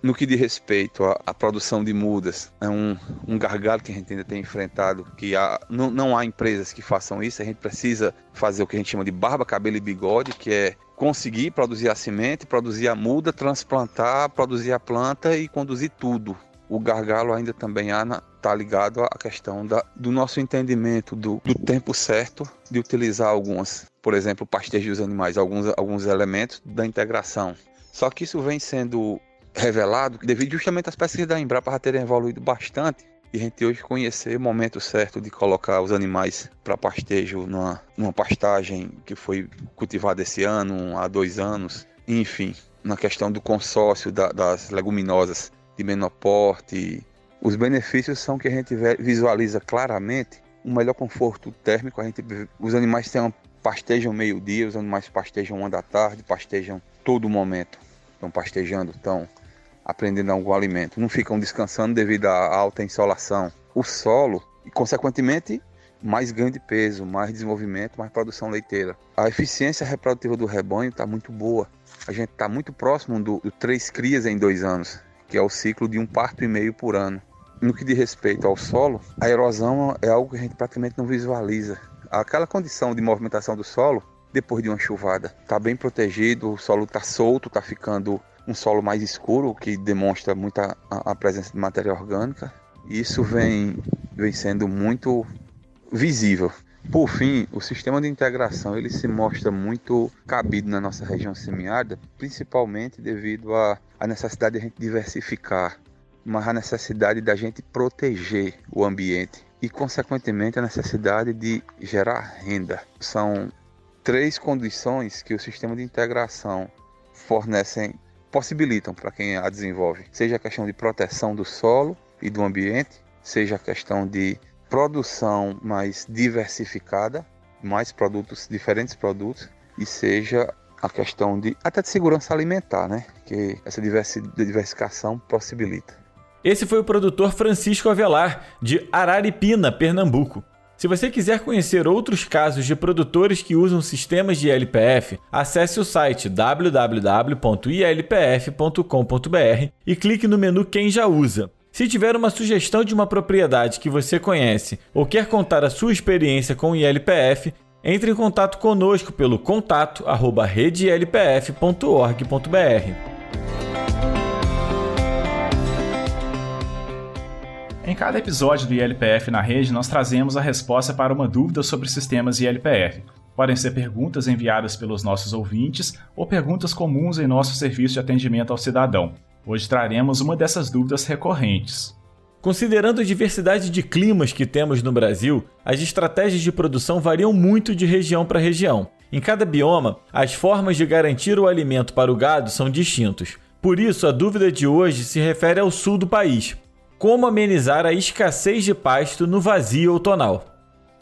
no que diz respeito à, à, produção de mudas, é um, um gargalo que a gente ainda tem enfrentado, que há, não, não há empresas que façam isso, a gente precisa fazer o que a gente chama de barba, cabelo e bigode, que é conseguir produzir a semente, produzir a muda, transplantar, produzir a planta e conduzir tudo. O gargalo ainda também está ligado à questão da, do nosso entendimento do, do tempo certo de utilizar algumas, por exemplo, pastejo dos animais, alguns, alguns elementos da integração. Só que isso vem sendo revelado devido justamente às pesquisas da Embrapa terem evoluído bastante e a gente hoje conhecer o momento certo de colocar os animais para pastejo numa, numa pastagem que foi cultivada esse ano, há dois anos, enfim, na questão do consórcio da, das leguminosas de menor porte. Os benefícios são que a gente visualiza claramente um melhor conforto térmico. A gente, os animais têm pastejam meio-dia, os animais pastejam uma da tarde, pastejam todo momento. Estão pastejando, estão aprendendo algum alimento. Não ficam descansando devido à alta insolação. O solo, e consequentemente, mais ganho de peso, mais desenvolvimento, mais produção leiteira. A eficiência reprodutiva do rebanho está muito boa. A gente está muito próximo do, do três crias em dois anos, que é o ciclo de um parto e meio por ano. No que diz respeito ao solo, a erosão é algo que a gente praticamente não visualiza. Aquela condição de movimentação do solo depois de uma chuvada. Está bem protegido, o solo está solto, está ficando um solo mais escuro, que demonstra muita a, a presença de matéria orgânica. E isso vem, vem sendo muito visível. Por fim, o sistema de integração ele se mostra muito cabido na nossa região semiárida, principalmente devido à, à necessidade de a gente diversificar, mas a necessidade da gente proteger o ambiente e, consequentemente, a necessidade de gerar renda. São três condições que o sistema de integração fornecem, possibilitam para quem a desenvolve, seja a questão de proteção do solo e do ambiente, seja a questão de produção mais diversificada, mais produtos, diferentes produtos, e seja a questão de até de segurança alimentar, né? Que essa diversificação possibilita. Esse foi o produtor Francisco Avelar, de Araripina, Pernambuco. Se você quiser conhecer outros casos de produtores que usam sistemas de ILPF, acesse o site www.ilpf.com.br e clique no menu Quem já usa. Se tiver uma sugestão de uma propriedade que você conhece ou quer contar a sua experiência com o ILPF, entre em contato conosco pelo contato@redelpf.org.br. Em cada episódio do ILPF na rede, nós trazemos a resposta para uma dúvida sobre sistemas ILPF. Podem ser perguntas enviadas pelos nossos ouvintes ou perguntas comuns em nosso serviço de atendimento ao cidadão. Hoje traremos uma dessas dúvidas recorrentes. Considerando a diversidade de climas que temos no Brasil, as estratégias de produção variam muito de região para região. Em cada bioma, as formas de garantir o alimento para o gado são distintos. Por isso, a dúvida de hoje se refere ao sul do país, como amenizar a escassez de pasto no vazio outonal.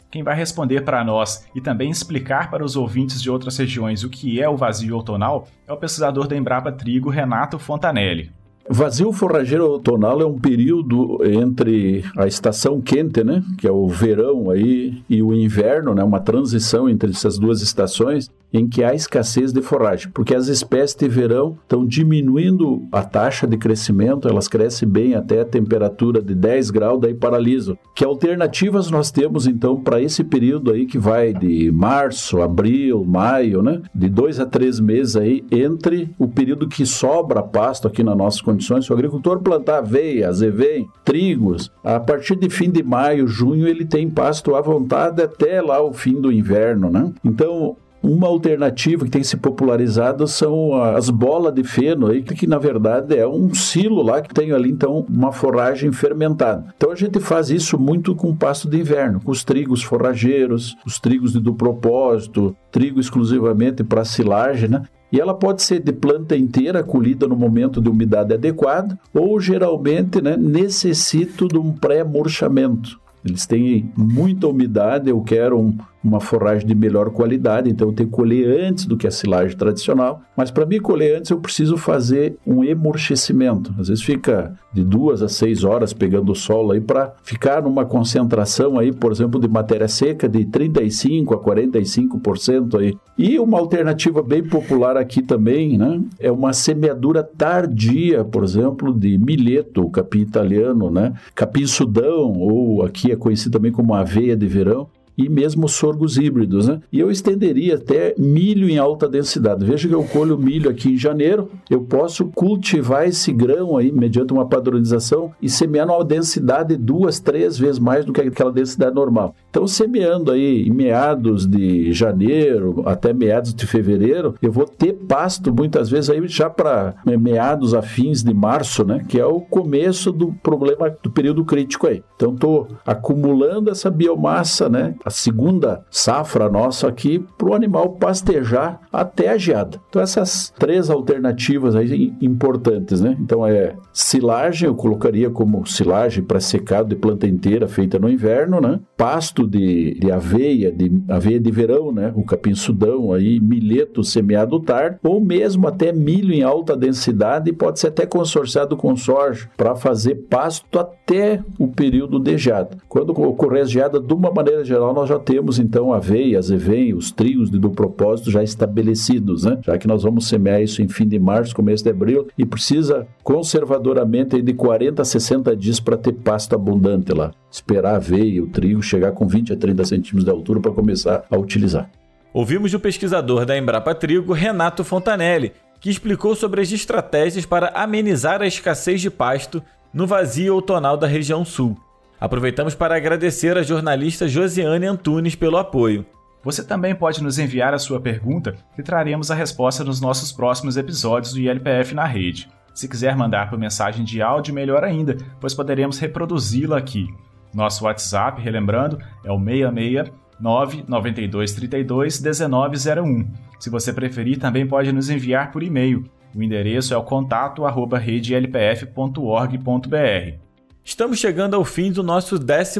Quem vai responder para nós e também explicar para os ouvintes de outras regiões o que é o vazio outonal é o pesquisador da Embrapa Trigo, Renato Fontanelli. Vazio forrageiro outonal é um período entre a estação quente, né, que é o verão aí, e o inverno, né, uma transição entre essas duas estações, em que há escassez de forragem, porque as espécies de verão estão diminuindo a taxa de crescimento, elas crescem bem até a temperatura de 10 graus, daí paralisam. Que alternativas nós temos então para esse período aí que vai de março, abril, maio, né? De dois a três meses aí entre o período que sobra pasto aqui nas nossas condições. Se o agricultor plantar aveia, azevém, trigos, a partir de fim de maio, junho, ele tem pasto à vontade até lá o fim do inverno, né? Então, uma alternativa que tem se popularizado são as bolas de feno, aí, que na verdade é um silo lá que tem ali então uma forragem fermentada. Então a gente faz isso muito com pasto de inverno, com os trigos forrageiros, os trigos de do propósito, trigo exclusivamente para silagem, né? E ela pode ser de planta inteira, colhida no momento de umidade adequada, ou geralmente né, necessita de um pré-murchamento. Eles têm muita umidade, eu quero um, uma forragem de melhor qualidade, então eu tenho que colher antes do que a silagem tradicional. Mas para mim colher antes, eu preciso fazer um emorchecimento. Às vezes fica de duas a seis horas pegando o solo aí para ficar numa concentração aí, por exemplo, de matéria seca de 35 a 45% aí. E uma alternativa bem popular aqui também, né, é uma semeadura tardia, por exemplo, de milheto, capim italiano, né, capim sudão ou aqui é conhecido também como aveia de verão e mesmo sorgos híbridos. Né? E eu estenderia até milho em alta densidade. Veja que eu colho milho aqui em janeiro, eu posso cultivar esse grão aí mediante uma padronização e semear numa densidade duas, três vezes mais do que aquela densidade normal. Então, semeando aí em meados de janeiro até meados de fevereiro, eu vou ter pasto muitas vezes aí já para meados a fins de março, né? Que é o começo do problema do período crítico aí. Então, estou acumulando essa biomassa, né? A segunda safra nossa aqui para o animal pastejar até a geada. Então, essas três alternativas aí importantes, né? Então, é silagem, eu colocaria como silagem para secado de planta inteira feita no inverno, né? Pasto de, de aveia, de aveia de verão, né? O capim sudão aí, milheto semeado tarde, ou mesmo até milho em alta densidade, pode ser até consorciado com soja para fazer pasto até o período de geada. Quando ocorrer a geada, de uma maneira geral, nós já temos então aveia, azevém, os trios do propósito já estabelecidos, né? Já que nós vamos semear isso em fim de março, começo de abril, e precisa conservadoramente de 40 a 60 dias para ter pasto abundante lá. Esperar a aveia, o trigo chegar com 20 a 30 centímetros de altura para começar a utilizar. Ouvimos o pesquisador da Embrapa Trigo, Renato Fontanelli, que explicou sobre as estratégias para amenizar a escassez de pasto no vazio outonal da região sul. Aproveitamos para agradecer a jornalista Josiane Antunes pelo apoio. Você também pode nos enviar a sua pergunta e traremos a resposta nos nossos próximos episódios do ILPF na rede. Se quiser mandar por mensagem de áudio, melhor ainda, pois poderemos reproduzi-la aqui. Nosso WhatsApp, relembrando, é o 66 99232 1901. Se você preferir, também pode nos enviar por e-mail. O endereço é o contato arroba redelpf.org.br. Estamos chegando ao fim do nosso 12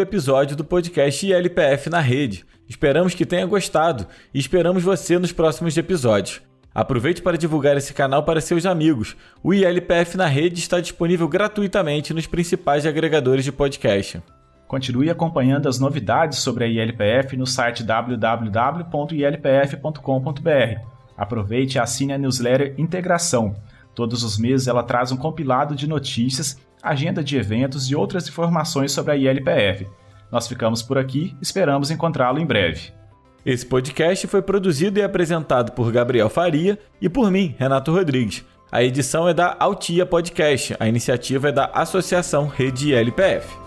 episódio do podcast ILPF na Rede. Esperamos que tenha gostado e esperamos você nos próximos episódios. Aproveite para divulgar esse canal para seus amigos. O ILPF na rede está disponível gratuitamente nos principais agregadores de podcast. Continue acompanhando as novidades sobre a ILPF no site www.ilpf.com.br. Aproveite e assine a newsletter Integração. Todos os meses ela traz um compilado de notícias, agenda de eventos e outras informações sobre a ILPF. Nós ficamos por aqui, esperamos encontrá-lo em breve. Esse podcast foi produzido e apresentado por Gabriel Faria e por mim, Renato Rodrigues. A edição é da Altia Podcast, a iniciativa é da Associação Rede LPF.